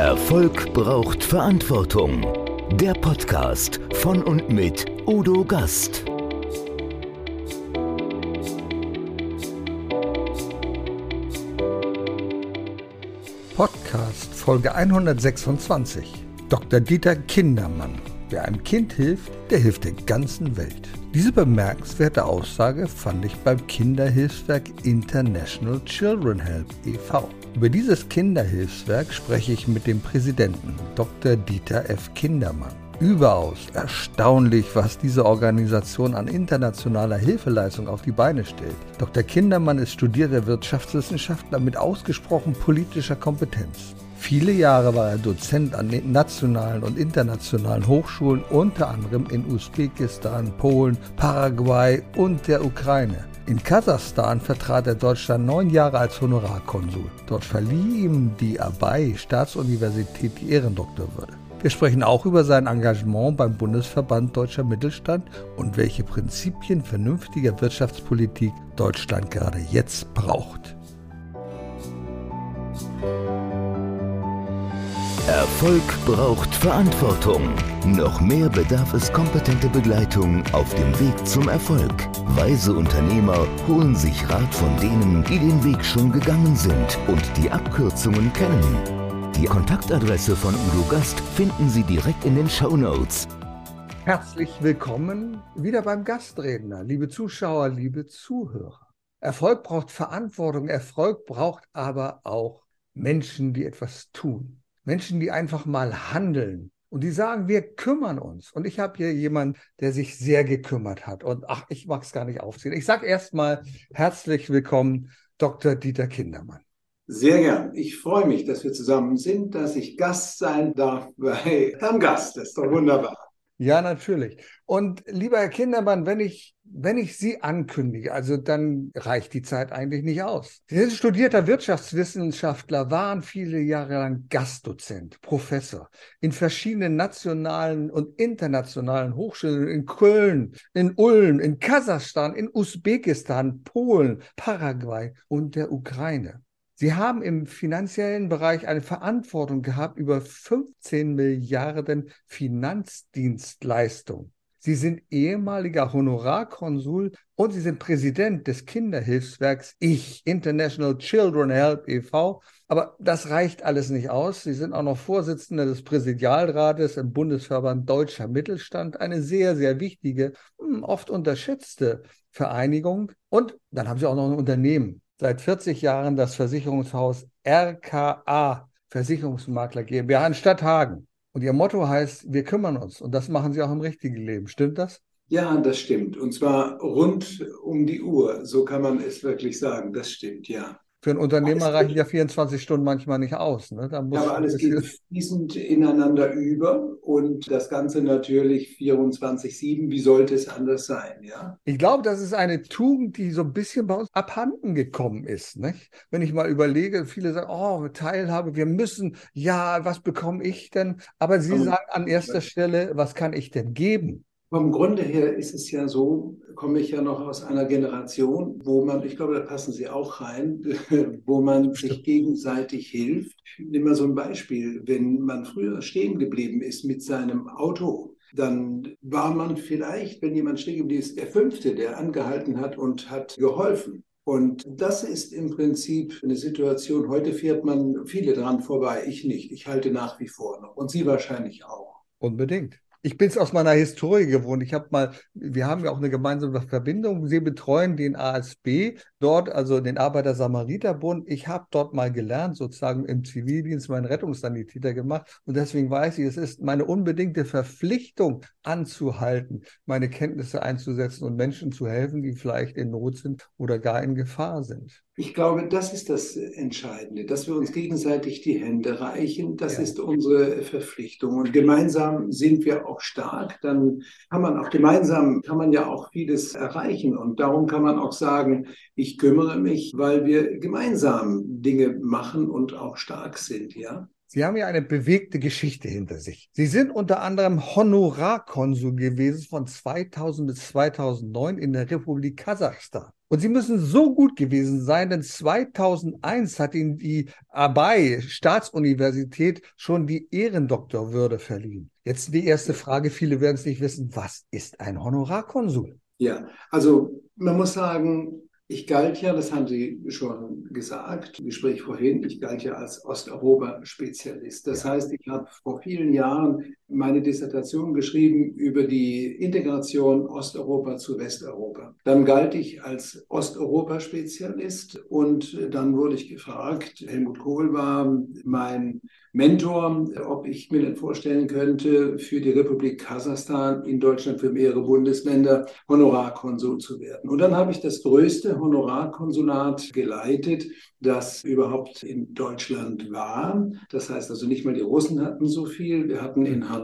Erfolg braucht Verantwortung. Der Podcast von und mit Udo Gast. Podcast Folge 126. Dr. Dieter Kindermann. Wer einem Kind hilft, der hilft der ganzen Welt. Diese bemerkenswerte Aussage fand ich beim Kinderhilfswerk International Children Help e.V. Über dieses Kinderhilfswerk spreche ich mit dem Präsidenten, Dr. Dieter F. Kindermann. Überaus erstaunlich, was diese Organisation an internationaler Hilfeleistung auf die Beine stellt. Dr. Kindermann ist studierter Wirtschaftswissenschaftler mit ausgesprochen politischer Kompetenz. Viele Jahre war er Dozent an nationalen und internationalen Hochschulen, unter anderem in Usbekistan, Polen, Paraguay und der Ukraine. In Kasachstan vertrat er Deutschland neun Jahre als Honorarkonsul. Dort verlieh ihm die Abai Staatsuniversität die Ehrendoktorwürde. Wir sprechen auch über sein Engagement beim Bundesverband Deutscher Mittelstand und welche Prinzipien vernünftiger Wirtschaftspolitik Deutschland gerade jetzt braucht. Erfolg braucht Verantwortung. Noch mehr bedarf es kompetente Begleitung auf dem Weg zum Erfolg. Weise Unternehmer holen sich Rat von denen, die den Weg schon gegangen sind und die Abkürzungen kennen. Die Kontaktadresse von Udo Gast finden Sie direkt in den Show Notes. Herzlich willkommen wieder beim Gastredner, liebe Zuschauer, liebe Zuhörer. Erfolg braucht Verantwortung, Erfolg braucht aber auch Menschen, die etwas tun. Menschen, die einfach mal handeln und die sagen, wir kümmern uns. Und ich habe hier jemanden, der sich sehr gekümmert hat. Und ach, ich mag es gar nicht aufziehen. Ich sage erstmal herzlich willkommen, Dr. Dieter Kindermann. Sehr gern. Ich freue mich, dass wir zusammen sind, dass ich Gast sein darf bei Herrn Gast. Das ist doch wunderbar. Ja, natürlich. Und lieber Herr Kindermann, wenn ich, wenn ich Sie ankündige, also dann reicht die Zeit eigentlich nicht aus. Sie sind studierter Wirtschaftswissenschaftler, waren viele Jahre lang Gastdozent, Professor in verschiedenen nationalen und internationalen Hochschulen in Köln, in Ulm, in Kasachstan, in Usbekistan, Polen, Paraguay und der Ukraine. Sie haben im finanziellen Bereich eine Verantwortung gehabt über 15 Milliarden Finanzdienstleistungen. Sie sind ehemaliger Honorarkonsul und Sie sind Präsident des Kinderhilfswerks Ich, International Children Help e.V. Aber das reicht alles nicht aus. Sie sind auch noch Vorsitzender des Präsidialrates im Bundesverband Deutscher Mittelstand, eine sehr, sehr wichtige, hm, oft unterschätzte Vereinigung. Und dann haben Sie auch noch ein Unternehmen, seit 40 Jahren das Versicherungshaus RKA Versicherungsmakler GmbH in Stadthagen. Und ihr Motto heißt, wir kümmern uns. Und das machen sie auch im richtigen Leben. Stimmt das? Ja, das stimmt. Und zwar rund um die Uhr. So kann man es wirklich sagen. Das stimmt, ja. Für einen Unternehmer alles reichen ja 24 Stunden manchmal nicht aus. Ne? Da muss ja, aber alles geht fließend ineinander über und das Ganze natürlich 24-7. Wie sollte es anders sein? Ja? Ich glaube, das ist eine Tugend, die so ein bisschen bei uns abhanden gekommen ist. Nicht? Wenn ich mal überlege, viele sagen, oh, Teilhabe, wir müssen, ja, was bekomme ich denn? Aber sie aber, sagen an erster Stelle, was kann ich denn geben? Vom Grunde her ist es ja so, komme ich ja noch aus einer Generation, wo man, ich glaube, da passen Sie auch rein, wo man sich gegenseitig hilft. Ich nehme mal so ein Beispiel. Wenn man früher stehen geblieben ist mit seinem Auto, dann war man vielleicht, wenn jemand stehen geblieben ist, der Fünfte, der angehalten hat und hat geholfen. Und das ist im Prinzip eine Situation, heute fährt man viele dran vorbei, ich nicht. Ich halte nach wie vor noch und Sie wahrscheinlich auch. Unbedingt. Ich bin es aus meiner Historie gewohnt. Ich habe mal, wir haben ja auch eine gemeinsame Verbindung. Sie betreuen den ASB dort, also den Arbeiter-Samariter-Bund. Ich habe dort mal gelernt, sozusagen im Zivildienst meinen Rettungssanitäter gemacht. Und deswegen weiß ich, es ist meine unbedingte Verpflichtung anzuhalten, meine Kenntnisse einzusetzen und Menschen zu helfen, die vielleicht in Not sind oder gar in Gefahr sind. Ich glaube, das ist das Entscheidende, dass wir uns gegenseitig die Hände reichen. Das ja. ist unsere Verpflichtung. Und gemeinsam sind wir auch stark. Dann kann man auch gemeinsam, kann man ja auch vieles erreichen. Und darum kann man auch sagen, ich kümmere mich, weil wir gemeinsam Dinge machen und auch stark sind, ja. Sie haben ja eine bewegte Geschichte hinter sich. Sie sind unter anderem Honorarkonsul gewesen von 2000 bis 2009 in der Republik Kasachstan. Und sie müssen so gut gewesen sein, denn 2001 hat ihnen die Abai Staatsuniversität schon die Ehrendoktorwürde verliehen. Jetzt die erste Frage, viele werden es nicht wissen, was ist ein Honorarkonsul? Ja, also man muss sagen, ich galt ja, das haben Sie schon gesagt im Gespräch vorhin, ich galt ja als Osteuropa-Spezialist. Das ja. heißt, ich habe vor vielen Jahren meine Dissertation geschrieben über die Integration Osteuropa zu Westeuropa. Dann galt ich als Osteuropa-Spezialist und dann wurde ich gefragt, Helmut Kohl war mein Mentor, ob ich mir denn vorstellen könnte, für die Republik Kasachstan in Deutschland für mehrere Bundesländer Honorarkonsul zu werden. Und dann habe ich das größte Honorarkonsulat geleitet, das überhaupt in Deutschland war. Das heißt also nicht mal die Russen hatten so viel. Wir hatten in Hannover,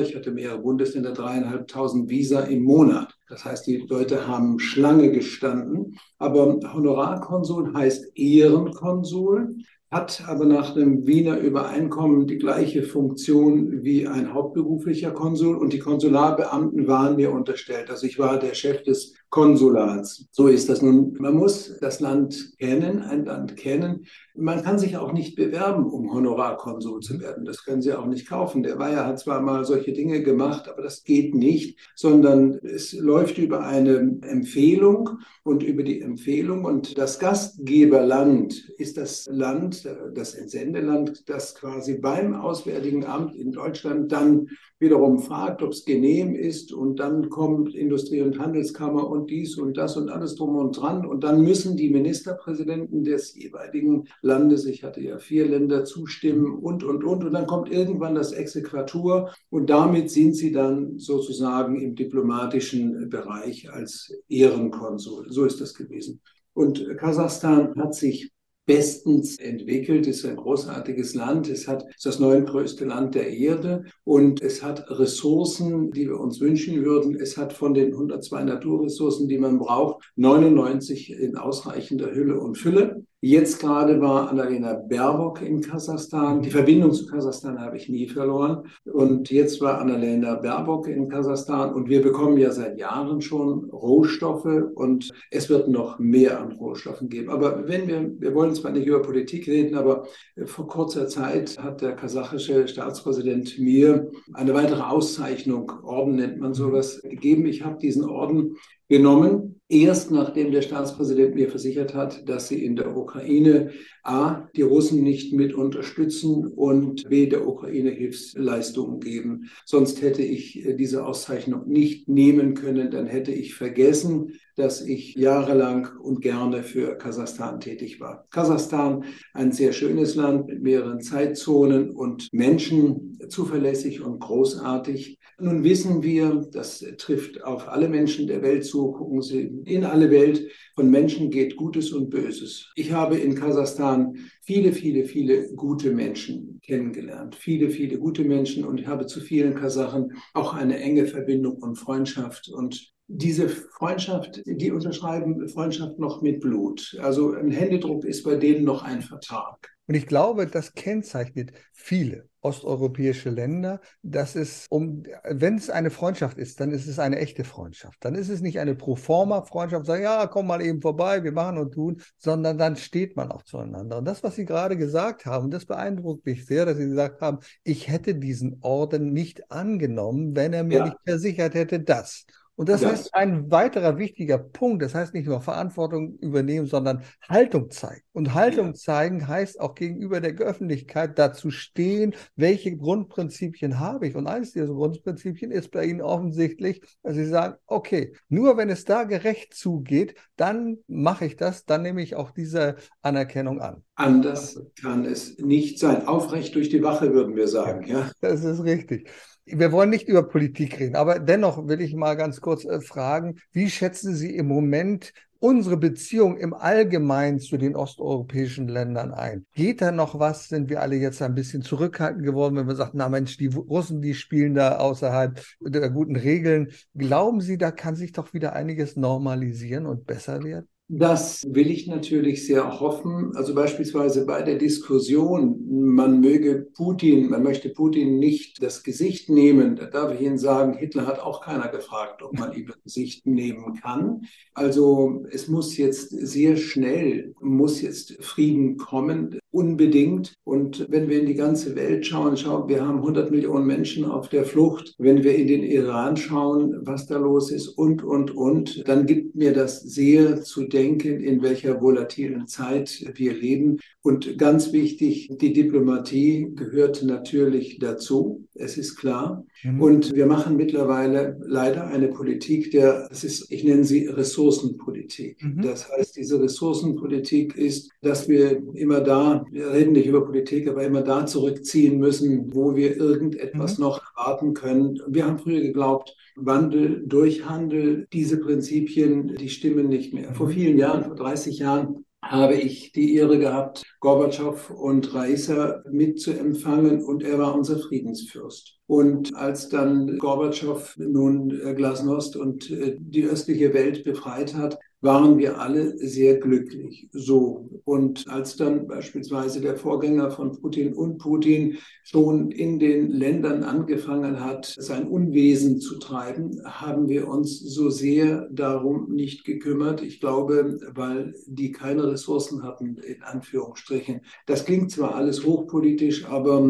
ich hatte mehrere Bundesländer, dreieinhalbtausend Visa im Monat. Das heißt, die Leute haben Schlange gestanden. Aber Honorarkonsul heißt Ehrenkonsul hat aber nach dem Wiener Übereinkommen die gleiche Funktion wie ein hauptberuflicher Konsul und die Konsularbeamten waren mir unterstellt. Also ich war der Chef des Konsulats. So ist das nun. Man muss das Land kennen, ein Land kennen. Man kann sich auch nicht bewerben, um Honorarkonsul zu werden. Das können Sie auch nicht kaufen. Der Weyer hat zwar mal solche Dinge gemacht, aber das geht nicht, sondern es läuft über eine Empfehlung und über die Empfehlung. Und das Gastgeberland ist das Land, das Entsendeland, das quasi beim Auswärtigen Amt in Deutschland dann wiederum fragt, ob es genehm ist und dann kommt Industrie- und Handelskammer und dies und das und alles drum und dran und dann müssen die Ministerpräsidenten des jeweiligen Landes, ich hatte ja vier Länder, zustimmen und, und, und und dann kommt irgendwann das Exequatur und damit sind sie dann sozusagen im diplomatischen Bereich als Ehrenkonsul. So ist das gewesen. Und Kasachstan hat sich bestens entwickelt, ist ein großartiges Land. Es hat, ist das neuntgrößte Land der Erde und es hat Ressourcen, die wir uns wünschen würden. Es hat von den 102 Naturressourcen, die man braucht, 99 in ausreichender Hülle und Fülle. Jetzt gerade war Annalena Baerbock in Kasachstan. Die Verbindung zu Kasachstan habe ich nie verloren. Und jetzt war Annalena Baerbock in Kasachstan. Und wir bekommen ja seit Jahren schon Rohstoffe und es wird noch mehr an Rohstoffen geben. Aber wenn wir, wir wollen zwar nicht über Politik reden, aber vor kurzer Zeit hat der kasachische Staatspräsident mir eine weitere Auszeichnung, Orden nennt man sowas, gegeben. Ich habe diesen Orden genommen, erst nachdem der Staatspräsident mir versichert hat, dass sie in der Ukraine A, die Russen nicht mit unterstützen und B, der Ukraine Hilfsleistungen geben. Sonst hätte ich äh, diese Auszeichnung nicht nehmen können, dann hätte ich vergessen, dass ich jahrelang und gerne für Kasachstan tätig war. Kasachstan, ein sehr schönes Land mit mehreren Zeitzonen und Menschen, zuverlässig und großartig. Nun wissen wir, das trifft auf alle Menschen der Welt zu, gucken Sie in alle Welt, von Menschen geht Gutes und Böses. Ich habe in Kasachstan viele, viele, viele gute Menschen kennengelernt. Viele, viele gute Menschen und habe zu vielen Kasachen auch eine enge Verbindung und Freundschaft. Und diese Freundschaft, die unterschreiben Freundschaft noch mit Blut. Also ein Händedruck ist bei denen noch ein Vertrag. Und ich glaube, das kennzeichnet viele osteuropäische Länder, dass es um, wenn es eine Freundschaft ist, dann ist es eine echte Freundschaft. Dann ist es nicht eine Proforma-Freundschaft, sagen, ja, komm mal eben vorbei, wir machen und tun, sondern dann steht man auch zueinander. Und das, was Sie gerade gesagt haben, das beeindruckt mich sehr, dass Sie gesagt haben, ich hätte diesen Orden nicht angenommen, wenn er mir ja. nicht versichert hätte, dass. Und das ja. heißt, ein weiterer wichtiger Punkt, das heißt nicht nur Verantwortung übernehmen, sondern Haltung zeigen. Und Haltung ja. zeigen heißt auch gegenüber der Öffentlichkeit dazu stehen, welche Grundprinzipien habe ich. Und eines dieser Grundprinzipien ist bei Ihnen offensichtlich, dass Sie sagen, okay, nur wenn es da gerecht zugeht, dann mache ich das, dann nehme ich auch diese Anerkennung an. Anders kann es nicht sein. Aufrecht durch die Wache, würden wir sagen. Ja, das ist richtig wir wollen nicht über Politik reden, aber dennoch will ich mal ganz kurz äh, fragen, wie schätzen Sie im Moment unsere Beziehung im Allgemeinen zu den osteuropäischen Ländern ein? Geht da noch was? Sind wir alle jetzt ein bisschen zurückhaltend geworden, wenn wir sagen, na Mensch, die Russen, die spielen da außerhalb der guten Regeln. Glauben Sie, da kann sich doch wieder einiges normalisieren und besser werden? Das will ich natürlich sehr hoffen. Also beispielsweise bei der Diskussion, man möge Putin, man möchte Putin nicht das Gesicht nehmen. Da darf ich Ihnen sagen, Hitler hat auch keiner gefragt, ob man ihm das Gesicht nehmen kann. Also es muss jetzt sehr schnell, muss jetzt Frieden kommen, unbedingt. Und wenn wir in die ganze Welt schauen, schauen, wir haben 100 Millionen Menschen auf der Flucht. Wenn wir in den Iran schauen, was da los ist und, und, und, dann gibt mir das sehr zu denken denken, in welcher volatilen Zeit wir leben. Und ganz wichtig, die Diplomatie gehört natürlich dazu. Es ist klar. Mhm. Und wir machen mittlerweile leider eine Politik der, das ist, ich nenne sie Ressourcenpolitik. Mhm. Das heißt, diese Ressourcenpolitik ist, dass wir immer da, wir reden nicht über Politik, aber immer da zurückziehen müssen, wo wir irgendetwas mhm. noch erwarten können. Wir haben früher geglaubt, Wandel durch Handel, diese Prinzipien, die stimmen nicht mehr. Vor vielen Jahren, vor 30 Jahren, habe ich die Ehre gehabt, Gorbatschow und Raisa mitzuempfangen und er war unser Friedensfürst. Und als dann Gorbatschow nun äh, Glasnost und äh, die östliche Welt befreit hat, waren wir alle sehr glücklich. So. Und als dann beispielsweise der Vorgänger von Putin und Putin schon in den Ländern angefangen hat, sein Unwesen zu treiben, haben wir uns so sehr darum nicht gekümmert. Ich glaube, weil die keine Ressourcen hatten, in Anführungsstrichen. Das klingt zwar alles hochpolitisch, aber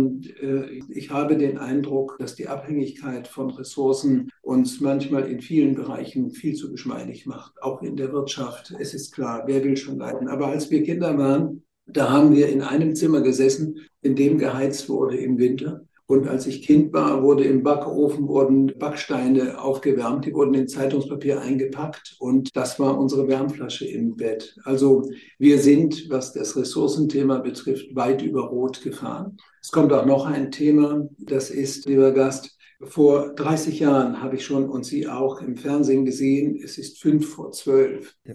äh, ich habe den Eindruck, dass die Abhängigkeit von Ressourcen uns manchmal in vielen Bereichen viel zu geschmeidig macht, auch in der Wirtschaft. Es ist klar, wer will schon leiden. Aber als wir Kinder waren, da haben wir in einem Zimmer gesessen, in dem geheizt wurde im Winter. Und als ich Kind war, wurde im Backofen wurden Backsteine aufgewärmt, die wurden in Zeitungspapier eingepackt und das war unsere Wärmflasche im Bett. Also wir sind, was das Ressourcenthema betrifft, weit über Rot gefahren. Es kommt auch noch ein Thema, das ist, lieber Gast, vor 30 Jahren habe ich schon und Sie auch im Fernsehen gesehen, es ist fünf vor zwölf. Ja,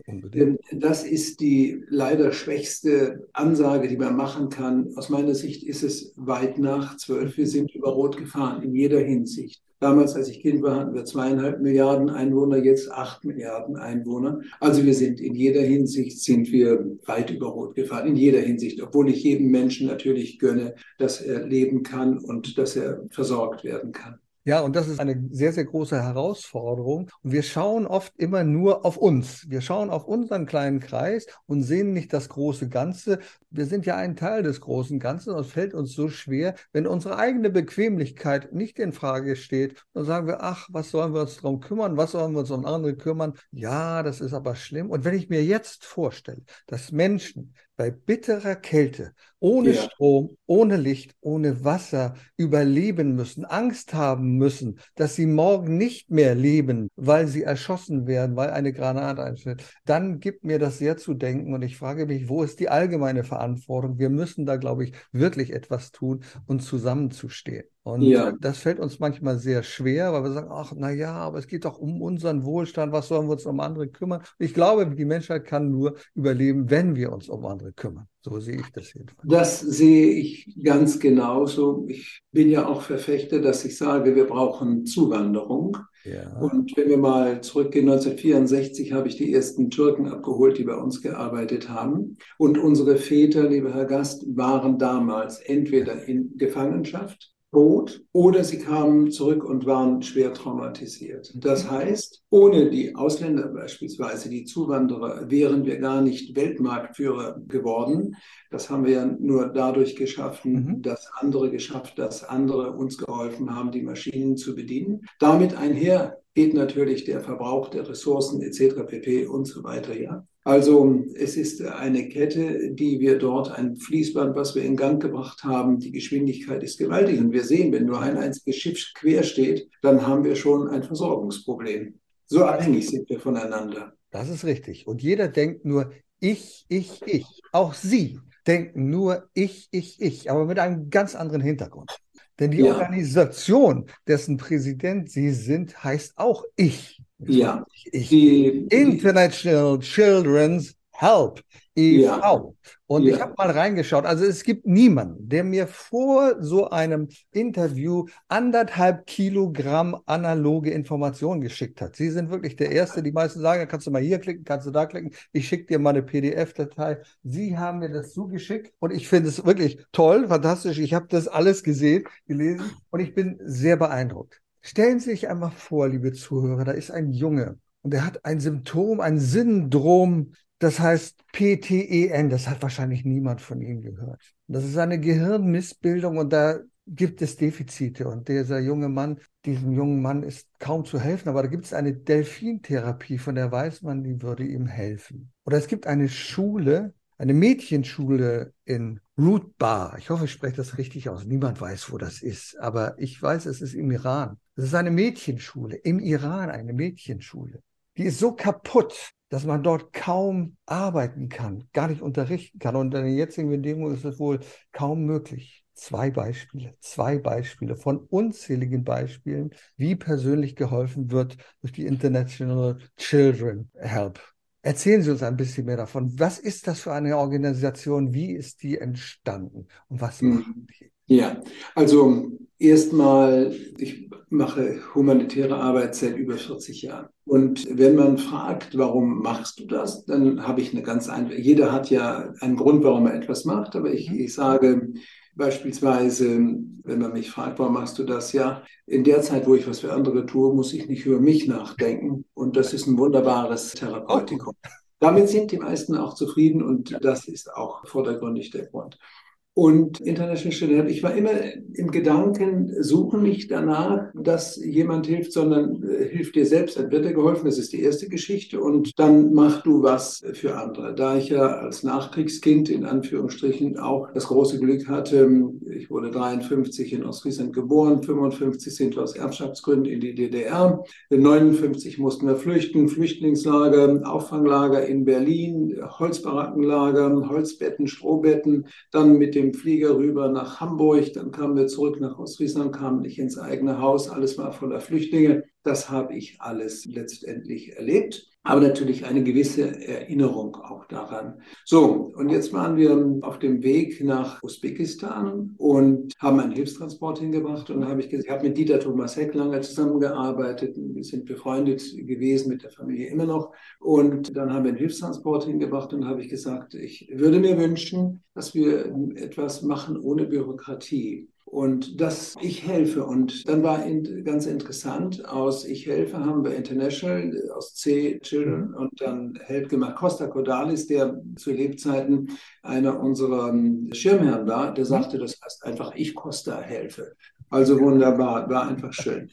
das ist die leider schwächste Ansage, die man machen kann. Aus meiner Sicht ist es weit nach zwölf. Wir sind über Rot gefahren in jeder Hinsicht. Damals, als ich Kind war, hatten wir zweieinhalb Milliarden Einwohner, jetzt acht Milliarden Einwohner. Also wir sind in jeder Hinsicht sind wir weit über Rot gefahren, in jeder Hinsicht, obwohl ich jedem Menschen natürlich gönne, dass er leben kann und dass er versorgt werden kann. Ja, und das ist eine sehr, sehr große Herausforderung. Und wir schauen oft immer nur auf uns. Wir schauen auf unseren kleinen Kreis und sehen nicht das große Ganze. Wir sind ja ein Teil des großen Ganzen und es fällt uns so schwer, wenn unsere eigene Bequemlichkeit nicht in Frage steht. Dann sagen wir, ach, was sollen wir uns darum kümmern? Was sollen wir uns um andere kümmern? Ja, das ist aber schlimm. Und wenn ich mir jetzt vorstelle, dass Menschen bei bitterer Kälte, ohne ja. Strom, ohne Licht, ohne Wasser überleben müssen, Angst haben müssen, dass sie morgen nicht mehr leben, weil sie erschossen werden, weil eine Granate einschlägt, dann gibt mir das sehr zu denken und ich frage mich, wo ist die allgemeine Verantwortung? Wir müssen da, glaube ich, wirklich etwas tun und zusammenzustehen. Und ja. das fällt uns manchmal sehr schwer, weil wir sagen, ach, na ja, aber es geht doch um unseren Wohlstand, was sollen wir uns um andere kümmern? Ich glaube, die Menschheit kann nur überleben, wenn wir uns um andere kümmern. So sehe ich das jedenfalls. Das sehe ich ganz genauso. Ich bin ja auch Verfechter, dass ich sage, wir brauchen Zuwanderung. Ja. Und wenn wir mal zurückgehen, 1964 habe ich die ersten Türken abgeholt, die bei uns gearbeitet haben. Und unsere Väter, lieber Herr Gast, waren damals entweder in Gefangenschaft tot oder sie kamen zurück und waren schwer traumatisiert. Das heißt, ohne die Ausländer beispielsweise, die Zuwanderer, wären wir gar nicht Weltmarktführer geworden. Das haben wir ja nur dadurch geschaffen, mhm. dass andere geschafft, dass andere uns geholfen haben, die Maschinen zu bedienen. Damit einher geht natürlich der Verbrauch der Ressourcen etc. pp. und so weiter, ja. Also es ist eine Kette, die wir dort, ein Fließband, was wir in Gang gebracht haben. Die Geschwindigkeit ist gewaltig. Und wir sehen, wenn nur ein einziges Schiff quer steht, dann haben wir schon ein Versorgungsproblem. So abhängig sind wir voneinander. Das ist richtig. Und jeder denkt nur, ich, ich, ich. Auch Sie denken nur, ich, ich, ich, aber mit einem ganz anderen Hintergrund. Denn die ja. Organisation, dessen Präsident Sie sind, heißt auch ich. Ja. Ich. Die, International Children's Help e.V. Ja. Und ja. ich habe mal reingeschaut. Also es gibt niemanden, der mir vor so einem Interview anderthalb Kilogramm analoge Informationen geschickt hat. Sie sind wirklich der Erste. Die meisten sagen, kannst du mal hier klicken, kannst du da klicken. Ich schicke dir mal eine PDF-Datei. Sie haben mir das zugeschickt und ich finde es wirklich toll, fantastisch. Ich habe das alles gesehen, gelesen und ich bin sehr beeindruckt. Stellen Sie sich einmal vor, liebe Zuhörer, da ist ein Junge und er hat ein Symptom, ein Syndrom, das heißt PTEN. Das hat wahrscheinlich niemand von Ihnen gehört. Das ist eine Gehirnmissbildung und da gibt es Defizite. Und dieser junge Mann, diesem jungen Mann ist kaum zu helfen, aber da gibt es eine Delfintherapie, von der weiß man, die würde ihm helfen. Oder es gibt eine Schule, eine Mädchenschule in Root Bar. Ich hoffe, ich spreche das richtig aus. Niemand weiß, wo das ist, aber ich weiß, es ist im Iran. Es ist eine Mädchenschule, im Iran eine Mädchenschule. Die ist so kaputt, dass man dort kaum arbeiten kann, gar nicht unterrichten kann. Und in den jetzigen Bedingungen ist es wohl kaum möglich. Zwei Beispiele, zwei Beispiele von unzähligen Beispielen, wie persönlich geholfen wird durch die International Children Help. Erzählen Sie uns ein bisschen mehr davon. Was ist das für eine Organisation? Wie ist die entstanden? Und was hm. machen die? Ja, also erstmal, ich mache humanitäre Arbeit seit über 40 Jahren. Und wenn man fragt, warum machst du das, dann habe ich eine ganz einfache, jeder hat ja einen Grund, warum er etwas macht, aber ich, mhm. ich sage beispielsweise, wenn man mich fragt, warum machst du das, ja, in der Zeit, wo ich was für andere tue, muss ich nicht über mich nachdenken. Und das ist ein wunderbares Therapeutikum. Damit sind die meisten auch zufrieden und das ist auch vordergründig der Grund. Und International Student, ich war immer im Gedanken, suche nicht danach, dass jemand hilft, sondern äh, hilft dir selbst, dann wird dir geholfen. Das ist die erste Geschichte. Und dann mach du was für andere. Da ich ja als Nachkriegskind in Anführungsstrichen auch das große Glück hatte, ich wurde 53 in Ostfriesland geboren, 55 sind wir aus Erbschaftsgründen in die DDR, 59 mussten wir flüchten, Flüchtlingslager, Auffanglager in Berlin, Holzbarackenlager, Holzbetten, Strohbetten, dann mit dem dem Flieger rüber nach Hamburg, dann kamen wir zurück nach Ostfriesland, kamen nicht ins eigene Haus, alles war voller Flüchtlinge. Das habe ich alles letztendlich erlebt, aber natürlich eine gewisse Erinnerung auch daran. So, und jetzt waren wir auf dem Weg nach Usbekistan und haben einen Hilfstransport hingebracht und da habe ich gesagt, ich habe mit Dieter Thomas Heck lange zusammengearbeitet, wir sind befreundet gewesen mit der Familie immer noch und dann haben wir einen Hilfstransport hingebracht und habe ich gesagt, ich würde mir wünschen, dass wir etwas machen ohne Bürokratie. Und das Ich helfe. Und dann war in, ganz interessant, aus Ich helfe haben wir International, aus C Children mhm. und dann Help gemacht. Costa Cordalis, der zu Lebzeiten einer unserer Schirmherren war, der mhm. sagte, das heißt einfach Ich Costa helfe. Also wunderbar, war einfach schön.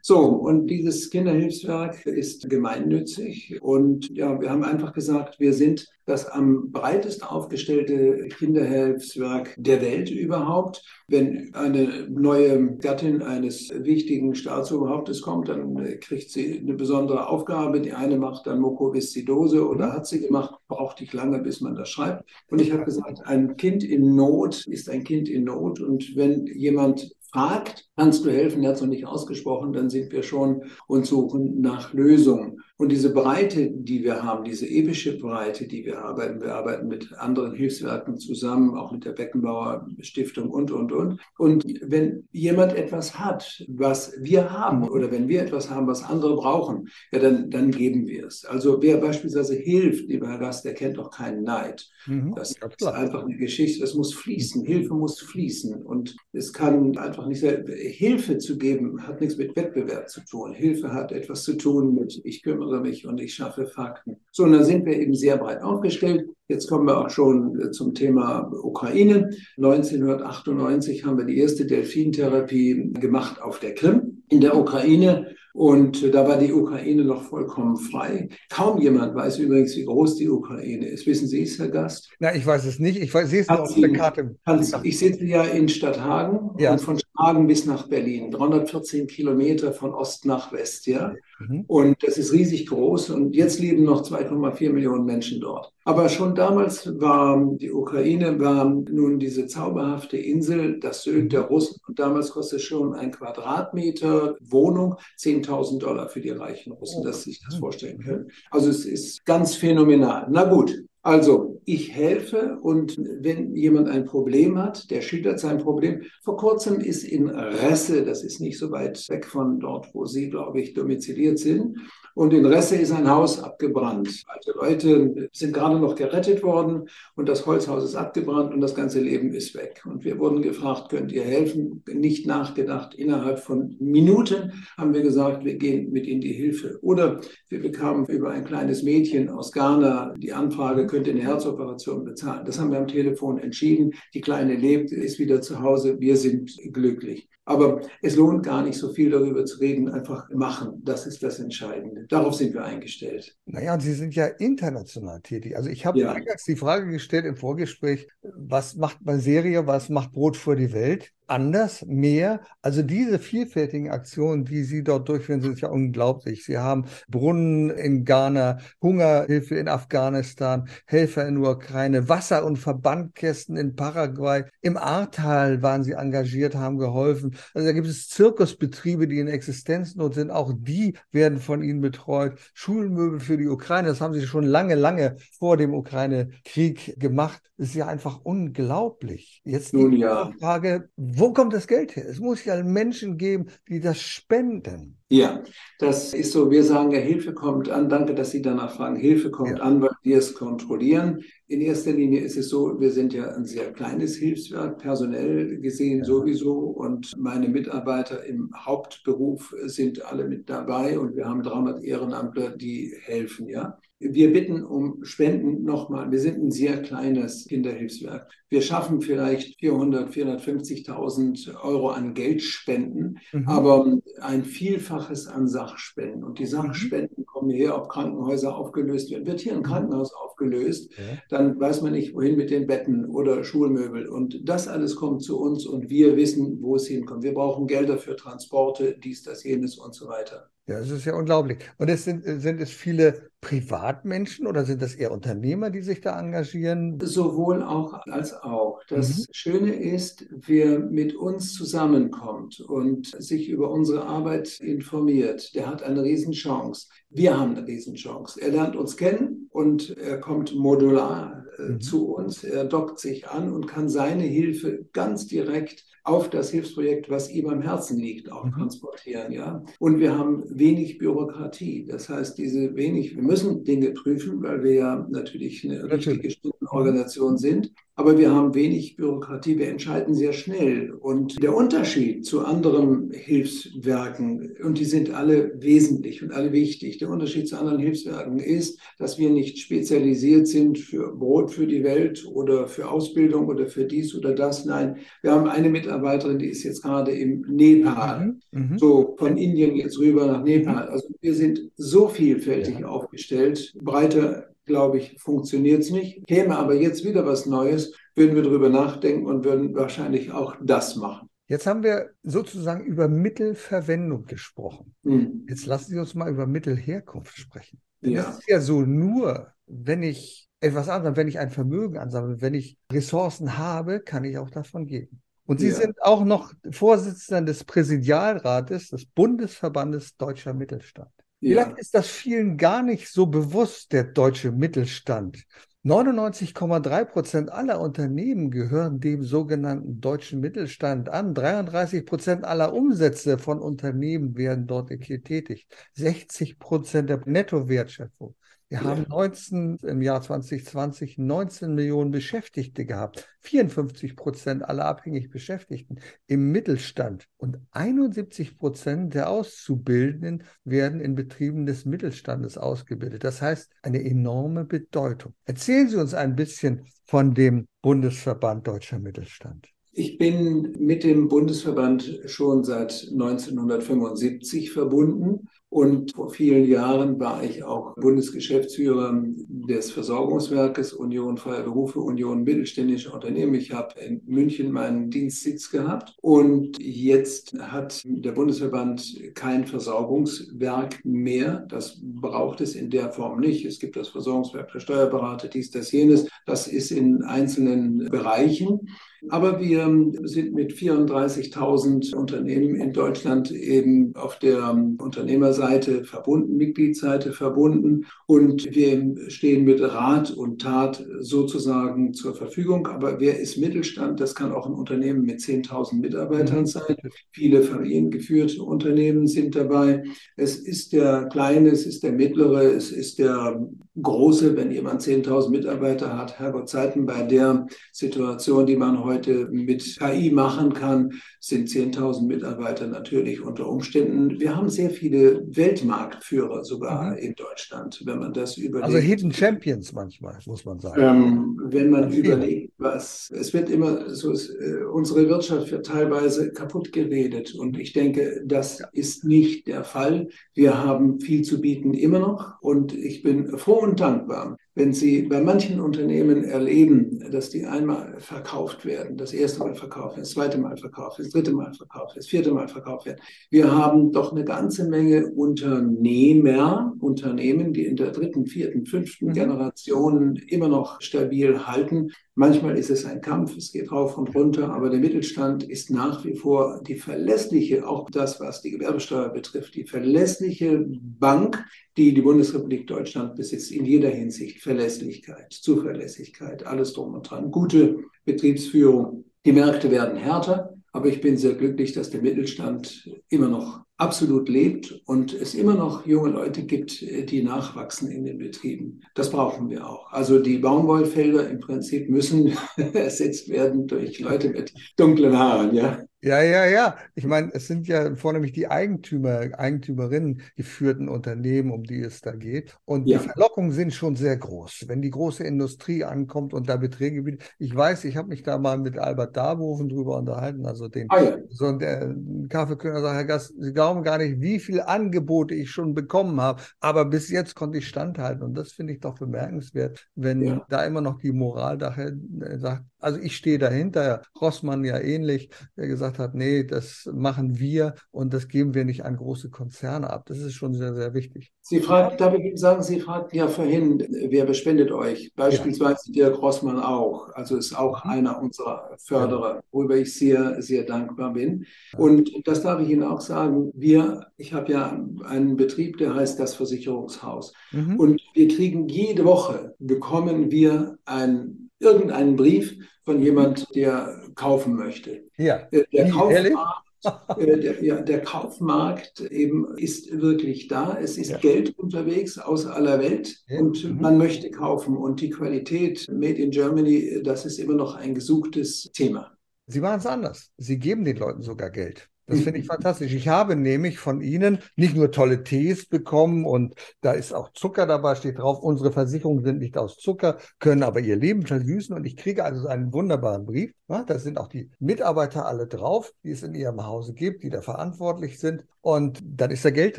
So, und dieses Kinderhilfswerk ist gemeinnützig. Und ja, wir haben einfach gesagt, wir sind das am breitest aufgestellte Kinderhilfswerk der Welt überhaupt. Wenn eine neue Gattin eines wichtigen Staatsoberhauptes kommt, dann kriegt sie eine besondere Aufgabe. Die eine macht dann Mukoviszidose oder hat sie gemacht, braucht nicht lange, bis man das schreibt. Und ich habe gesagt, ein Kind in Not ist ein Kind in Not. Und wenn jemand fragt, kannst du helfen, er hat es noch nicht ausgesprochen, dann sind wir schon und suchen nach Lösungen. Und diese Breite, die wir haben, diese epische Breite, die wir arbeiten, wir arbeiten mit anderen Hilfswerken zusammen, auch mit der Beckenbauer Stiftung und, und, und. Und wenn jemand etwas hat, was wir haben, oder wenn wir etwas haben, was andere brauchen, ja, dann, dann geben wir es. Also wer beispielsweise hilft, lieber Herr Gast, der kennt doch keinen Neid. Mhm, das ist einfach eine Geschichte, das muss fließen. Hilfe muss fließen. Und es kann einfach nicht sein, Hilfe zu geben, hat nichts mit Wettbewerb zu tun. Hilfe hat etwas zu tun mit, ich kümmere kümmere mich und ich schaffe Fakten. So, und da sind wir eben sehr breit aufgestellt. Jetzt kommen wir auch schon äh, zum Thema Ukraine. 1998 haben wir die erste Delfintherapie gemacht auf der Krim in der Ukraine. Und da war die Ukraine noch vollkommen frei. Kaum jemand weiß übrigens, wie groß die Ukraine ist. Wissen Sie es, Herr Gast? Na, ich weiß es nicht. Ich weiß, sehe es nur auf der Karte. Ich sitze ja in Stadthagen ja. und von Stadthagen bis nach Berlin. 314 Kilometer von Ost nach West, ja. Mhm. Und das ist riesig groß. Und jetzt leben noch 2,4 Millionen Menschen dort. Aber schon damals war die Ukraine war nun diese zauberhafte Insel, das Sylt der Russen. Und damals kostet schon ein Quadratmeter Wohnung 10.000 Dollar für die reichen Russen, dass Sie sich das vorstellen können. Also es ist ganz phänomenal. Na gut, Also, ich helfe und wenn jemand ein Problem hat, der schildert sein Problem. Vor kurzem ist in Resse, das ist nicht so weit weg von dort, wo Sie, glaube ich, domiziliert sind, und in Resse ist ein Haus abgebrannt. Alte Leute sind gerade noch gerettet worden und das Holzhaus ist abgebrannt und das ganze Leben ist weg. Und wir wurden gefragt, könnt ihr helfen? Nicht nachgedacht. Innerhalb von Minuten haben wir gesagt, wir gehen mit in die Hilfe. Oder wir bekamen über ein kleines Mädchen aus Ghana die Anfrage, könnt ihr eine Herzoperation bezahlen? Das haben wir am Telefon entschieden. Die Kleine lebt, ist wieder zu Hause. Wir sind glücklich. Aber es lohnt gar nicht so viel darüber zu reden, einfach machen. Das ist das Entscheidende. Darauf sind wir eingestellt. Naja, und Sie sind ja international tätig. Also ich habe ja. eingangs die Frage gestellt im Vorgespräch, was macht bei Serie, was macht Brot für die Welt? Anders, mehr. Also diese vielfältigen Aktionen, die Sie dort durchführen, sind ja unglaublich. Sie haben Brunnen in Ghana, Hungerhilfe in Afghanistan, Helfer in der Ukraine, Wasser- und Verbandkästen in Paraguay. Im Ahrtal waren Sie engagiert, haben geholfen. Also da gibt es Zirkusbetriebe, die in Existenznot sind. Auch die werden von Ihnen betreut. Schulmöbel für die Ukraine, das haben Sie schon lange, lange vor dem Ukraine-Krieg gemacht. Das ist ja einfach unglaublich. Jetzt die ja. Frage, wo kommt das Geld her? Es muss ja Menschen geben, die das spenden. Ja, das ist so. Wir sagen ja, Hilfe kommt an. Danke, dass Sie danach fragen. Hilfe kommt ja. an, weil wir es kontrollieren. In erster Linie ist es so, wir sind ja ein sehr kleines Hilfswerk, personell gesehen ja. sowieso. Und meine Mitarbeiter im Hauptberuf sind alle mit dabei. Und wir haben 300 Ehrenamtler, die helfen, ja. Wir bitten um Spenden nochmal. Wir sind ein sehr kleines Kinderhilfswerk. Wir schaffen vielleicht 400, 450.000 Euro an Geldspenden, mhm. aber ein Vielfaches an Sachspenden. Und die mhm. Sachspenden kommen her, ob Krankenhäuser aufgelöst werden. Wird hier ein mhm. Krankenhaus aufgelöst, ja. dann weiß man nicht, wohin mit den Betten oder Schulmöbel. Und das alles kommt zu uns und wir wissen, wo es hinkommt. Wir brauchen Gelder für Transporte, dies, das, jenes und so weiter. Ja, das ist ja unglaublich. Und es sind, sind es viele Privatmenschen oder sind das eher Unternehmer, die sich da engagieren? Sowohl auch als auch. Das mhm. Schöne ist, wer mit uns zusammenkommt und sich über unsere Arbeit informiert, der hat eine Riesenchance. Wir haben eine Riesenchance. Er lernt uns kennen und er kommt modular äh, mhm. zu uns. Er dockt sich an und kann seine Hilfe ganz direkt auf das Hilfsprojekt, was ihm am Herzen liegt, auch mhm. transportieren. Ja? Und wir haben wenig Bürokratie. Das heißt, diese wenig, wir müssen Dinge prüfen, weil wir ja natürlich eine richtige Organisation sind. Aber wir haben wenig Bürokratie, wir entscheiden sehr schnell. Und der Unterschied zu anderen Hilfswerken, und die sind alle wesentlich und alle wichtig, der Unterschied zu anderen Hilfswerken ist, dass wir nicht spezialisiert sind für Brot für die Welt oder für Ausbildung oder für dies oder das. Nein, wir haben eine Mitarbeiterin, die ist jetzt gerade im Nepal, mhm. mhm. so von Indien jetzt rüber nach Nepal. Also wir sind so vielfältig ja. aufgestellt, breiter glaube ich, funktioniert es nicht. Käme aber jetzt wieder was Neues, würden wir darüber nachdenken und würden wahrscheinlich auch das machen. Jetzt haben wir sozusagen über Mittelverwendung gesprochen. Hm. Jetzt lassen Sie uns mal über Mittelherkunft sprechen. Ja. Das ist ja so nur, wenn ich etwas ansammle, wenn ich ein Vermögen ansammle, wenn ich Ressourcen habe, kann ich auch davon geben. Und Sie ja. sind auch noch Vorsitzender des Präsidialrates des Bundesverbandes Deutscher Mittelstand. Vielleicht ist das vielen gar nicht so bewusst, der deutsche Mittelstand. 99,3 Prozent aller Unternehmen gehören dem sogenannten deutschen Mittelstand an. 33 Prozent aller Umsätze von Unternehmen werden dort tätig. 60 Prozent der Nettowertschöpfung. Wir ja. haben 19, im Jahr 2020 19 Millionen Beschäftigte gehabt, 54 Prozent aller abhängig Beschäftigten im Mittelstand und 71 Prozent der Auszubildenden werden in Betrieben des Mittelstandes ausgebildet. Das heißt, eine enorme Bedeutung. Erzählen Sie uns ein bisschen von dem Bundesverband Deutscher Mittelstand. Ich bin mit dem Bundesverband schon seit 1975 verbunden und vor vielen Jahren war ich auch Bundesgeschäftsführer des Versorgungswerkes Union Freier Berufe, Union Mittelständische Unternehmen. Ich habe in München meinen Dienstsitz gehabt und jetzt hat der Bundesverband kein Versorgungswerk mehr. Das braucht es in der Form nicht. Es gibt das Versorgungswerk für Steuerberater, dies, das, jenes. Das ist in einzelnen Bereichen. Aber wir sind mit 34.000 Unternehmen in Deutschland eben auf der Unternehmerseite verbunden, Mitgliedsseite verbunden und wir stehen mit Rat und Tat sozusagen zur Verfügung. Aber wer ist Mittelstand? Das kann auch ein Unternehmen mit 10.000 Mitarbeitern mhm. sein. Viele familiengeführte Unternehmen sind dabei. Es ist der kleine, es ist der mittlere, es ist der große, wenn jemand 10.000 Mitarbeiter hat. Herrgott Zeiten bei der Situation, die man heute mit KI machen kann, sind 10.000 Mitarbeiter natürlich unter Umständen. Wir haben sehr viele Weltmarktführer sogar mhm. in Deutschland, wenn man das überlegt. Also Hidden Champions manchmal, muss man sagen. Ähm, wenn man überlegt, was, es wird immer so, äh, unsere Wirtschaft wird teilweise kaputt geredet. Und ich denke, das ist nicht der Fall. Wir haben viel zu bieten immer noch. Und ich bin froh und dankbar, wenn Sie bei manchen Unternehmen erleben, dass die einmal verkauft werden, das erste Mal verkauft werden, das zweite Mal verkauft werden, das dritte Mal verkauft werden, das vierte Mal verkauft werden. Wir haben doch eine ganze Menge Unternehmer, Unternehmen, die in der dritten, vierten, fünften mhm. Generation immer noch stabil halten. Manchmal ist es ein Kampf, es geht rauf und runter, aber der Mittelstand ist nach wie vor die verlässliche, auch das, was die Gewerbesteuer betrifft, die verlässliche Bank, die die Bundesrepublik Deutschland besitzt, in jeder Hinsicht. Verlässlichkeit, Zuverlässigkeit, alles drum und dran, gute Betriebsführung. Die Märkte werden härter, aber ich bin sehr glücklich, dass der Mittelstand immer noch absolut lebt und es immer noch junge Leute gibt, die nachwachsen in den Betrieben. Das brauchen wir auch. Also die Baumwollfelder im Prinzip müssen ersetzt werden durch Leute mit dunklen Haaren, ja. Ja, ja, ja. Ich meine, es sind ja vornehmlich die Eigentümer, Eigentümerinnen geführten Unternehmen, um die es da geht. Und ja. die Verlockungen sind schon sehr groß. Wenn die große Industrie ankommt und da Beträge bietet. Ich weiß, ich habe mich da mal mit Albert Darboven drüber unterhalten, also den ah, ja. so der Kaffeekönner sagt, Herr Gast, Sie glauben gar nicht, wie viele Angebote ich schon bekommen habe. Aber bis jetzt konnte ich standhalten. Und das finde ich doch bemerkenswert, wenn ja. da immer noch die Moral daher äh, sagt, also ich stehe dahinter, Rossmann ja ähnlich, der gesagt hat, nee, das machen wir und das geben wir nicht an große Konzerne ab. Das ist schon sehr, sehr wichtig. Sie fragt, darf ich Ihnen sagen, Sie fragten ja vorhin, wer bespendet euch? Beispielsweise ja. Dirk Rossmann auch. Also ist auch mhm. einer unserer Förderer, worüber ich sehr, sehr dankbar bin. Und das darf ich Ihnen auch sagen. Wir, ich habe ja einen Betrieb, der heißt das Versicherungshaus. Mhm. Und wir kriegen jede Woche, bekommen wir ein irgendeinen Brief von jemand, der kaufen möchte. Ja. Äh, der Kaufmarkt, äh, der, ja, der Kaufmarkt eben ist wirklich da. Es ist ja. Geld unterwegs aus aller Welt ja. und mhm. man möchte kaufen. Und die Qualität Made in Germany, das ist immer noch ein gesuchtes Thema. Sie machen es anders. Sie geben den Leuten sogar Geld. Das finde ich fantastisch. Ich habe nämlich von Ihnen nicht nur tolle Tees bekommen und da ist auch Zucker dabei, steht drauf, unsere Versicherungen sind nicht aus Zucker, können aber ihr Leben versüßen und ich kriege also einen wunderbaren Brief. Ja, da sind auch die Mitarbeiter alle drauf, die es in Ihrem Hause gibt, die da verantwortlich sind und dann ist da Geld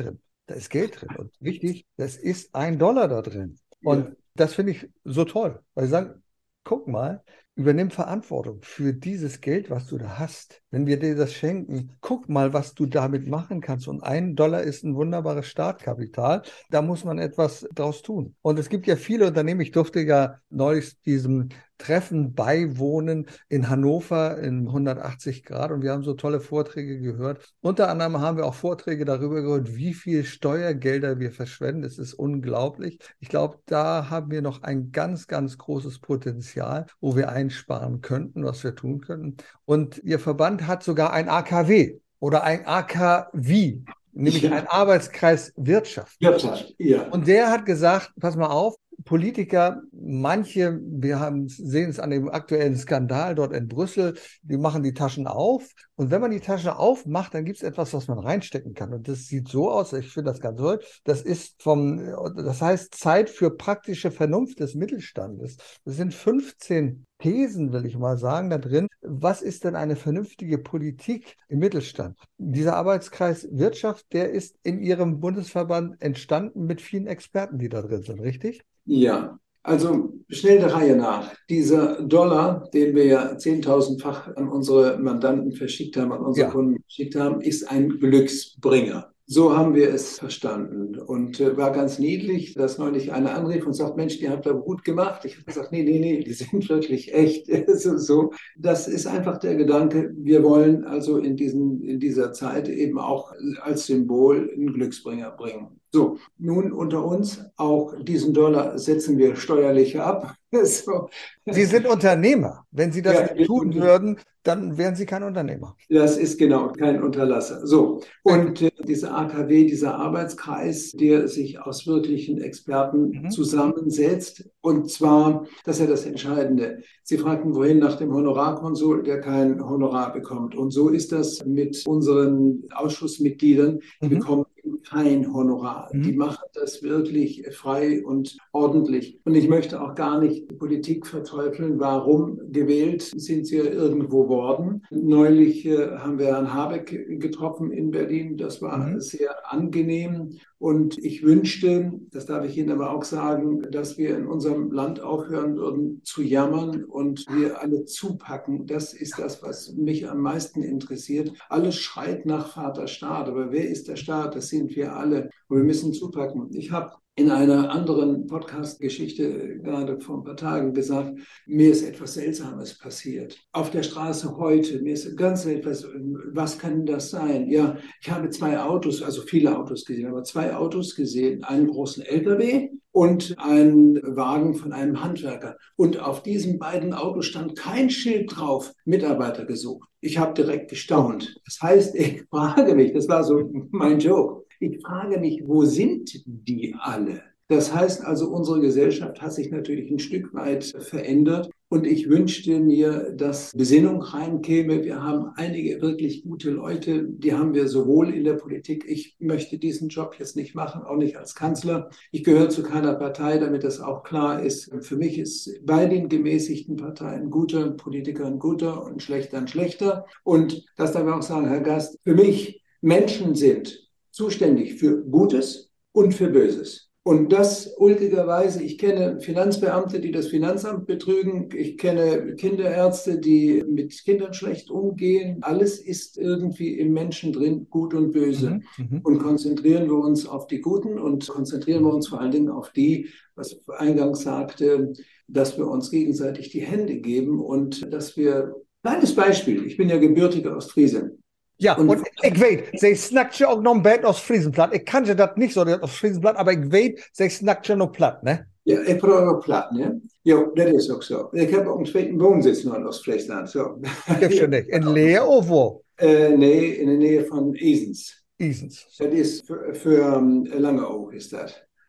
drin. Da ist Geld drin und wichtig, das ist ein Dollar da drin. Und ja. das finde ich so toll, weil sie sagen, guck mal, Übernimm Verantwortung für dieses Geld, was du da hast. Wenn wir dir das schenken, guck mal, was du damit machen kannst. Und ein Dollar ist ein wunderbares Startkapital. Da muss man etwas draus tun. Und es gibt ja viele Unternehmen. Ich durfte ja neulich diesem Treffen beiwohnen in Hannover in 180 Grad und wir haben so tolle Vorträge gehört. Unter anderem haben wir auch Vorträge darüber gehört, wie viel Steuergelder wir verschwenden. Es ist unglaublich. Ich glaube, da haben wir noch ein ganz, ganz großes Potenzial, wo wir einsparen könnten, was wir tun könnten. Und Ihr Verband hat sogar ein AKW oder ein AKW, nämlich ein Arbeitskreis Wirtschaft. Wirtschaft, ja. Und der hat gesagt, pass mal auf, Politiker, manche, wir haben, sehen es an dem aktuellen Skandal dort in Brüssel, die machen die Taschen auf. Und wenn man die Tasche aufmacht, dann gibt es etwas, was man reinstecken kann. Und das sieht so aus, ich finde das ganz toll. Das ist vom, das heißt Zeit für praktische Vernunft des Mittelstandes. Das sind 15 Thesen, will ich mal sagen, da drin. Was ist denn eine vernünftige Politik im Mittelstand? Dieser Arbeitskreis Wirtschaft, der ist in Ihrem Bundesverband entstanden mit vielen Experten, die da drin sind, richtig? Ja, also schnell der Reihe nach. Dieser Dollar, den wir ja zehntausendfach an unsere Mandanten verschickt haben, an unsere ja. Kunden verschickt haben, ist ein Glücksbringer. So haben wir es verstanden. Und äh, war ganz niedlich, dass neulich einer anrief und sagt, Mensch, die habt ihr gut gemacht. Ich habe gesagt, nee, nee, nee, die sind wirklich echt. so, so. Das ist einfach der Gedanke, wir wollen also in, diesen, in dieser Zeit eben auch als Symbol einen Glücksbringer bringen. So, nun unter uns, auch diesen Dollar setzen wir steuerlich ab. so. Sie sind Unternehmer. Wenn Sie das ja, nicht tun würden, dann wären Sie kein Unternehmer. Das ist genau kein Unterlasser. So, und äh, dieser AKW, dieser Arbeitskreis, der sich aus wirklichen Experten mhm. zusammensetzt, und zwar, das ist ja das Entscheidende. Sie fragten wohin nach dem Honorarkonsul, der kein Honorar bekommt. Und so ist das mit unseren Ausschussmitgliedern. Die mhm. bekommen kein Honorar. Mhm. Die machen das wirklich frei und ordentlich. Und ich möchte auch gar nicht die Politik verteufeln. Warum gewählt sind sie ja irgendwo worden? Neulich äh, haben wir Herrn Habeck getroffen in Berlin. Das war mhm. sehr angenehm. Und ich wünschte, das darf ich Ihnen aber auch sagen, dass wir in unserem Land aufhören würden zu jammern und wir alle zupacken. Das ist das, was mich am meisten interessiert. Alles schreit nach Vater Staat, aber wer ist der Staat? Das sind wir alle. Und wir müssen zupacken. Ich habe in einer anderen Podcast-Geschichte gerade vor ein paar Tagen gesagt, mir ist etwas Seltsames passiert. Auf der Straße heute, mir ist ganz etwas, was kann das sein? Ja, ich habe zwei Autos, also viele Autos gesehen, aber zwei Autos gesehen, einen großen LKW und einen Wagen von einem Handwerker. Und auf diesen beiden Autos stand kein Schild drauf, Mitarbeiter gesucht. Ich habe direkt gestaunt. Das heißt, ich frage mich, das war so mein Joke. Ich frage mich, wo sind die alle? Das heißt also, unsere Gesellschaft hat sich natürlich ein Stück weit verändert. Und ich wünschte mir, dass Besinnung reinkäme. Wir haben einige wirklich gute Leute, die haben wir sowohl in der Politik. Ich möchte diesen Job jetzt nicht machen, auch nicht als Kanzler. Ich gehöre zu keiner Partei, damit das auch klar ist. Für mich ist bei den gemäßigten Parteien guter Politiker ein guter und schlechter ein schlechter. Und das darf ich auch sagen, Herr Gast, für mich Menschen sind zuständig für Gutes und für Böses. Und das ulkigerweise, ich kenne Finanzbeamte, die das Finanzamt betrügen, ich kenne Kinderärzte, die mit Kindern schlecht umgehen. Alles ist irgendwie im Menschen drin, gut und böse. Mhm, mhm. und konzentrieren wir uns auf die Guten und konzentrieren wir uns vor allen Dingen auf die, was ich eingangs sagte, dass wir uns gegenseitig die Hände geben und dass wir, kleines Beispiel, ich bin ja gebürtiger Ostfriesen. Ja, und, und ik weet, zij snakt je ook nog een beetje als Friesenplat. Ik kan je dat niet zo als Friesenplat, maar ik weet, zij snakt je nog plat, ne? Ja, ik praat ook plat, ne? Ja, dat is ook zo. Ik heb ook een tweede woonsitz nog in Oost-Friesland. Zo. Heb je niet? In Leer of waar? Uh, nee, in de nähe van Isens. Isens. Dat is voor, voor um, Langeoog,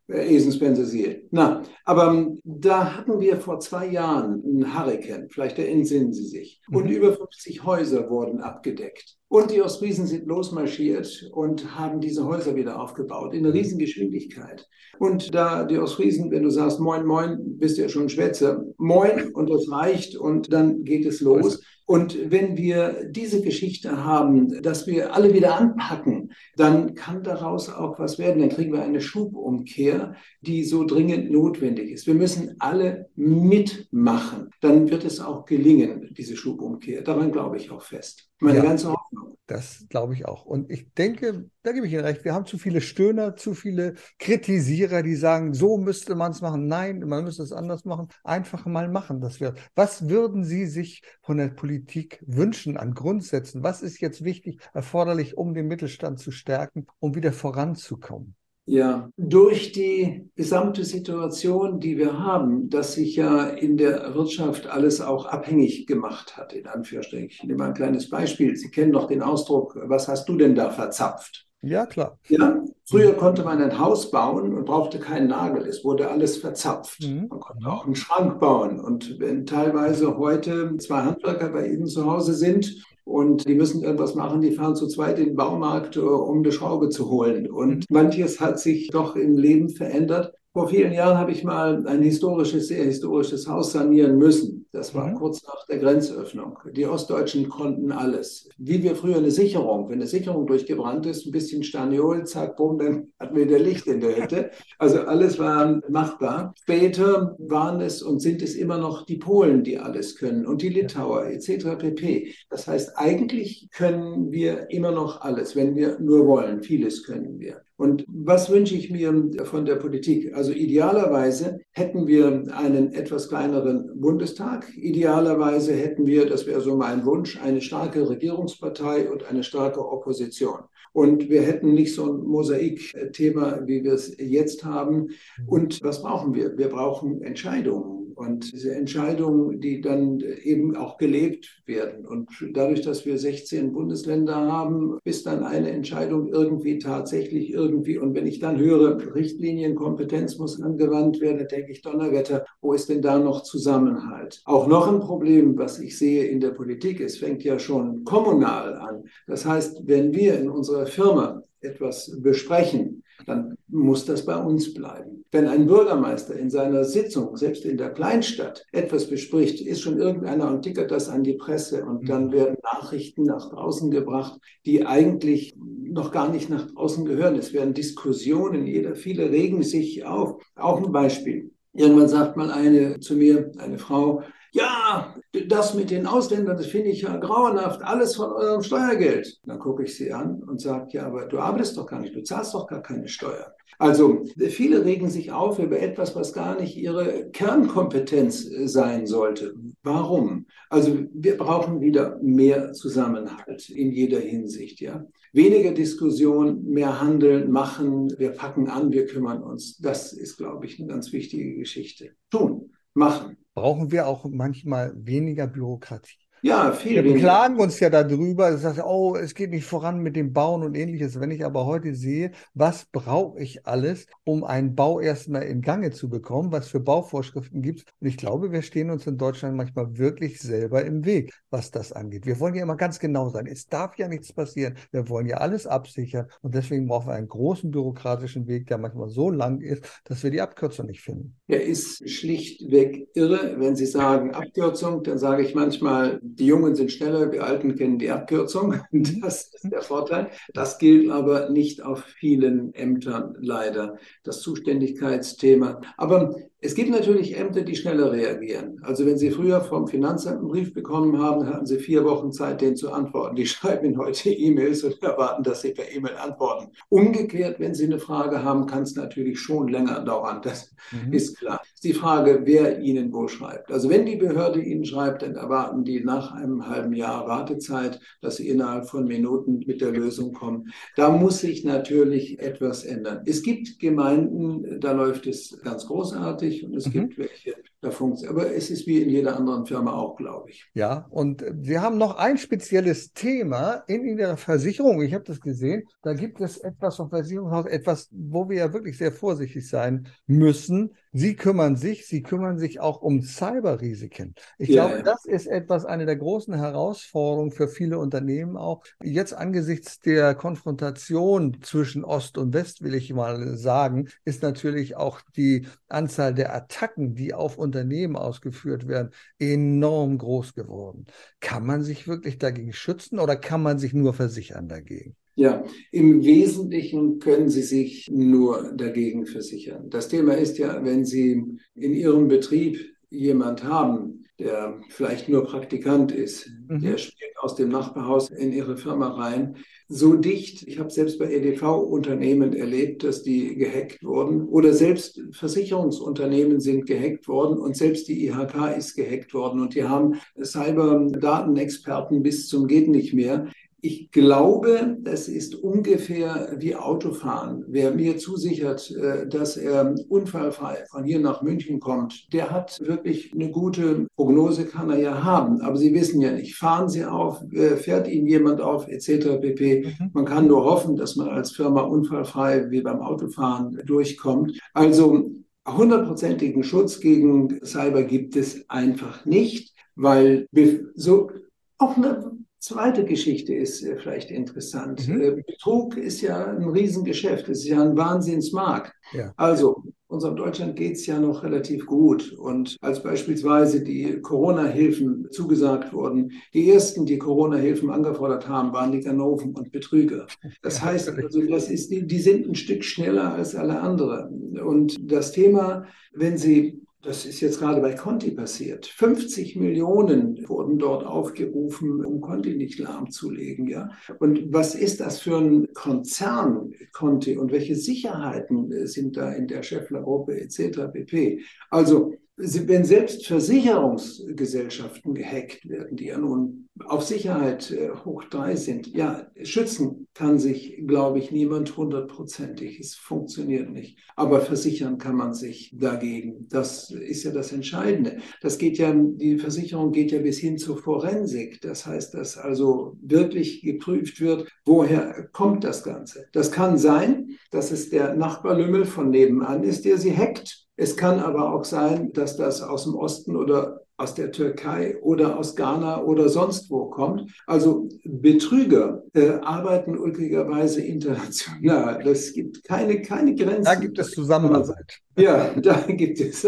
is dat. Esenspensier. Na, aber ähm, da hatten wir vor zwei Jahren einen Hurrikan, vielleicht erinnern Sie sich. Und mhm. über 50 Häuser wurden abgedeckt. Und die Ostfriesen sind losmarschiert und haben diese Häuser wieder aufgebaut in mhm. Riesengeschwindigkeit. Und da die Ostfriesen, wenn du sagst Moin, Moin, bist du ja schon Schwätzer. Moin und das reicht und dann geht es los. Und wenn wir diese Geschichte haben, dass wir alle wieder anpacken, dann kann daraus auch was werden. Dann kriegen wir eine Schubumkehr, die so dringend notwendig ist. Wir müssen alle mitmachen. Dann wird es auch gelingen, diese Schubumkehr. Daran glaube ich auch fest. Meine ja, ganze Hoffnung. Das glaube ich auch. Und ich denke, da gebe ich Ihnen recht, wir haben zu viele Stöhner, zu viele Kritisierer, die sagen, so müsste man es machen. Nein, man müsste es anders machen. Einfach mal machen. Das wird. Was würden Sie sich von der Politik wünschen an Grundsätzen? Was ist jetzt wichtig, erforderlich, um den Mittelstand zu stärken, um wieder voranzukommen? Ja, durch die gesamte Situation, die wir haben, dass sich ja in der Wirtschaft alles auch abhängig gemacht hat, in Anführungsstrichen. Ich nehme mal ein kleines Beispiel. Sie kennen doch den Ausdruck, was hast du denn da verzapft? Ja, klar. Ja, früher konnte man ein Haus bauen und brauchte keinen Nagel. Es wurde alles verzapft. Mhm. Man konnte auch einen Schrank bauen. Und wenn teilweise heute zwei Handwerker bei Ihnen zu Hause sind und die müssen irgendwas machen, die fahren zu zweit in den Baumarkt, äh, um eine Schraube zu holen. Und manches hat sich doch im Leben verändert. Vor vielen Jahren habe ich mal ein historisches, sehr historisches Haus sanieren müssen. Das war mhm. kurz nach der Grenzöffnung. Die Ostdeutschen konnten alles. Wie wir früher eine Sicherung, wenn eine Sicherung durchgebrannt ist, ein bisschen Staniol, zack, bumm, dann hatten wir der Licht in der Hütte. Also alles war machbar. Später waren es und sind es immer noch die Polen, die alles können und die Litauer etc. pp. Das heißt, eigentlich können wir immer noch alles, wenn wir nur wollen. Vieles können wir. Und was wünsche ich mir von der Politik? Also idealerweise hätten wir einen etwas kleineren Bundestag. Idealerweise hätten wir, das wäre so mein Wunsch, eine starke Regierungspartei und eine starke Opposition. Und wir hätten nicht so ein Mosaikthema, wie wir es jetzt haben. Und was brauchen wir? Wir brauchen Entscheidungen. Und diese Entscheidungen, die dann eben auch gelebt werden. Und dadurch, dass wir 16 Bundesländer haben, bis dann eine Entscheidung irgendwie tatsächlich irgendwie, und wenn ich dann höre, Richtlinienkompetenz muss angewandt werden, denke ich, Donnerwetter, wo ist denn da noch Zusammenhalt? Auch noch ein Problem, was ich sehe in der Politik, es fängt ja schon kommunal an. Das heißt, wenn wir in unserer Firma etwas besprechen, dann muss das bei uns bleiben. Wenn ein Bürgermeister in seiner Sitzung, selbst in der Kleinstadt, etwas bespricht, ist schon irgendeiner und tickert das an die Presse und dann mhm. werden Nachrichten nach draußen gebracht, die eigentlich noch gar nicht nach draußen gehören. Es werden Diskussionen, jeder, viele regen sich auf. Auch ein Beispiel. Irgendwann sagt mal eine zu mir, eine Frau, ja, das mit den Ausländern, das finde ich ja grauenhaft, alles von eurem Steuergeld. Dann gucke ich sie an und sage, ja, aber du arbeitest doch gar nicht, du zahlst doch gar keine Steuern. Also viele regen sich auf über etwas, was gar nicht ihre Kernkompetenz äh, sein sollte. Warum? Also wir brauchen wieder mehr Zusammenhalt in jeder Hinsicht, ja. Weniger Diskussion, mehr Handeln, machen, wir packen an, wir kümmern uns. Das ist, glaube ich, eine ganz wichtige Geschichte. Tun, machen brauchen wir auch manchmal weniger Bürokratie. Ja, viel. Wir beklagen uns ja darüber, das heißt, oh, es geht nicht voran mit dem Bauen und ähnliches. Wenn ich aber heute sehe, was brauche ich alles, um einen Bau erstmal in Gange zu bekommen, was für Bauvorschriften gibt es. Und ich glaube, wir stehen uns in Deutschland manchmal wirklich selber im Weg, was das angeht. Wir wollen ja immer ganz genau sein. Es darf ja nichts passieren. Wir wollen ja alles absichern. Und deswegen brauchen wir einen großen bürokratischen Weg, der manchmal so lang ist, dass wir die Abkürzung nicht finden. Er ist schlichtweg irre. Wenn Sie sagen Abkürzung, dann sage ich manchmal, die Jungen sind schneller, die Alten kennen die Abkürzung. Das ist der Vorteil. Das gilt aber nicht auf vielen Ämtern leider, das Zuständigkeitsthema. Aber es gibt natürlich Ämter, die schneller reagieren. Also wenn Sie früher vom Finanzamt einen Brief bekommen haben, hatten Sie vier Wochen Zeit, den zu antworten. Die schreiben Ihnen heute E-Mails und erwarten, dass Sie per E-Mail antworten. Umgekehrt, wenn Sie eine Frage haben, kann es natürlich schon länger dauern. Das mhm. ist klar. ist die Frage, wer Ihnen wo schreibt. Also wenn die Behörde Ihnen schreibt, dann erwarten die nach einem halben Jahr Wartezeit, dass Sie innerhalb von Minuten mit der Lösung kommen. Da muss sich natürlich etwas ändern. Es gibt Gemeinden, da läuft es ganz großartig fertig und es mhm. gibt welche, da funktioniert. Aber es ist wie in jeder anderen Firma auch, glaube ich. Ja, und wir haben noch ein spezielles Thema in Ihrer Versicherung. Ich habe das gesehen. Da gibt es etwas vom Versicherungshaus, etwas, wo wir ja wirklich sehr vorsichtig sein müssen. Sie kümmern sich, Sie kümmern sich auch um Cyberrisiken. Ich ja, glaube, das ist etwas, eine der großen Herausforderungen für viele Unternehmen auch. Jetzt angesichts der Konfrontation zwischen Ost und West, will ich mal sagen, ist natürlich auch die Anzahl der Attacken, die auf Unternehmen ausgeführt werden, enorm groß geworden. Kann man sich wirklich dagegen schützen oder kann man sich nur versichern dagegen? Ja, im Wesentlichen können Sie sich nur dagegen versichern. Das Thema ist ja, wenn Sie in Ihrem Betrieb jemand haben, der vielleicht nur Praktikant ist, mhm. der spielt aus dem Nachbarhaus in Ihre Firma rein, so dicht. Ich habe selbst bei EDV-Unternehmen erlebt, dass die gehackt wurden oder selbst Versicherungsunternehmen sind gehackt worden und selbst die IHK ist gehackt worden und die haben Cyber-Datenexperten bis zum geht nicht mehr ich glaube, das ist ungefähr wie Autofahren. Wer mir zusichert, äh, dass er unfallfrei von hier nach München kommt, der hat wirklich eine gute Prognose, kann er ja haben. Aber Sie wissen ja nicht, fahren Sie auf, äh, fährt Ihnen jemand auf, etc. pp. Mhm. Man kann nur hoffen, dass man als Firma unfallfrei wie beim Autofahren durchkommt. Also hundertprozentigen Schutz gegen Cyber gibt es einfach nicht, weil so auch eine Zweite Geschichte ist äh, vielleicht interessant. Mhm. Äh, Betrug ist ja ein Riesengeschäft, es ist ja ein Wahnsinnsmarkt. Ja. Also unserem Deutschland geht es ja noch relativ gut. Und als beispielsweise die Corona-Hilfen zugesagt wurden, die ersten, die Corona-Hilfen angefordert haben, waren die Ganoven und Betrüger. Das heißt, also das ist, die, die sind ein Stück schneller als alle anderen. Und das Thema, wenn Sie das ist jetzt gerade bei Conti passiert. 50 Millionen wurden dort aufgerufen, um Conti nicht lahmzulegen. Ja? Und was ist das für ein Konzern, Conti, und welche Sicherheiten sind da in der Scheffler-Gruppe etc. pp. Also wenn selbst Versicherungsgesellschaften gehackt werden, die ja nun auf Sicherheit äh, hoch drei sind, ja, schützen kann sich, glaube ich, niemand hundertprozentig. Es funktioniert nicht. Aber versichern kann man sich dagegen. Das ist ja das Entscheidende. Das geht ja, die Versicherung geht ja bis hin zur Forensik. Das heißt, dass also wirklich geprüft wird, woher kommt das Ganze. Das kann sein, dass es der Nachbarlümmel von nebenan ist, der sie hackt es kann aber auch sein, dass das aus dem Osten oder aus der Türkei oder aus Ghana oder sonst wo kommt. Also Betrüger äh, arbeiten ulkigerweise international. Das gibt keine, keine Grenzen. Da gibt es Zusammenarbeit. Ja, da gibt es.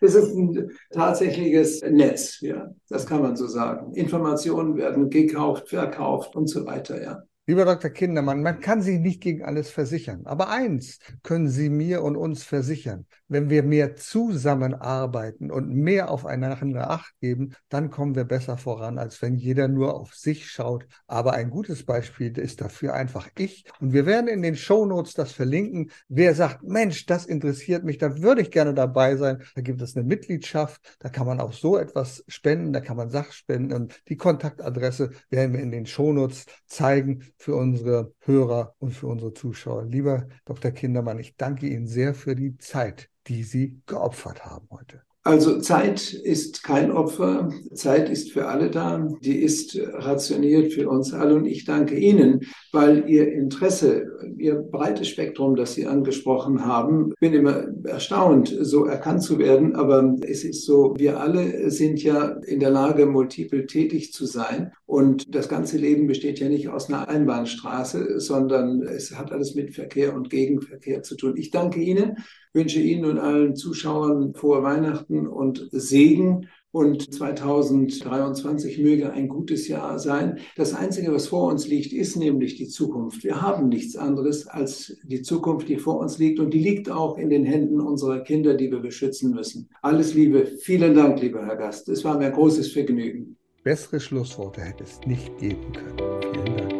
Es ist ein tatsächliches Netz. Ja, das kann man so sagen. Informationen werden gekauft, verkauft und so weiter. Ja. Lieber Dr. Kindermann, man kann sich nicht gegen alles versichern. Aber eins können Sie mir und uns versichern. Wenn wir mehr zusammenarbeiten und mehr aufeinander Acht geben, dann kommen wir besser voran, als wenn jeder nur auf sich schaut. Aber ein gutes Beispiel ist dafür einfach ich. Und wir werden in den Shownotes das verlinken. Wer sagt, Mensch, das interessiert mich, da würde ich gerne dabei sein. Da gibt es eine Mitgliedschaft. Da kann man auch so etwas spenden. Da kann man Sachspenden. Und die Kontaktadresse werden wir in den Shownotes zeigen für unsere Hörer und für unsere Zuschauer. Lieber Dr. Kindermann, ich danke Ihnen sehr für die Zeit, die Sie geopfert haben heute. Also Zeit ist kein Opfer, Zeit ist für alle da, die ist rationiert für uns alle. Und ich danke Ihnen, weil Ihr Interesse, Ihr breites Spektrum, das Sie angesprochen haben, bin immer erstaunt, so erkannt zu werden, aber es ist so, wir alle sind ja in der Lage, multiple tätig zu sein. Und das ganze Leben besteht ja nicht aus einer Einbahnstraße, sondern es hat alles mit Verkehr und Gegenverkehr zu tun. Ich danke Ihnen wünsche Ihnen und allen Zuschauern frohe Weihnachten und Segen. Und 2023 möge ein gutes Jahr sein. Das Einzige, was vor uns liegt, ist nämlich die Zukunft. Wir haben nichts anderes als die Zukunft, die vor uns liegt. Und die liegt auch in den Händen unserer Kinder, die wir beschützen müssen. Alles Liebe. Vielen Dank, lieber Herr Gast. Es war mir ein großes Vergnügen. Bessere Schlussworte hätte es nicht geben können. Vielen Dank.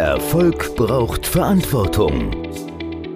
Erfolg braucht Verantwortung.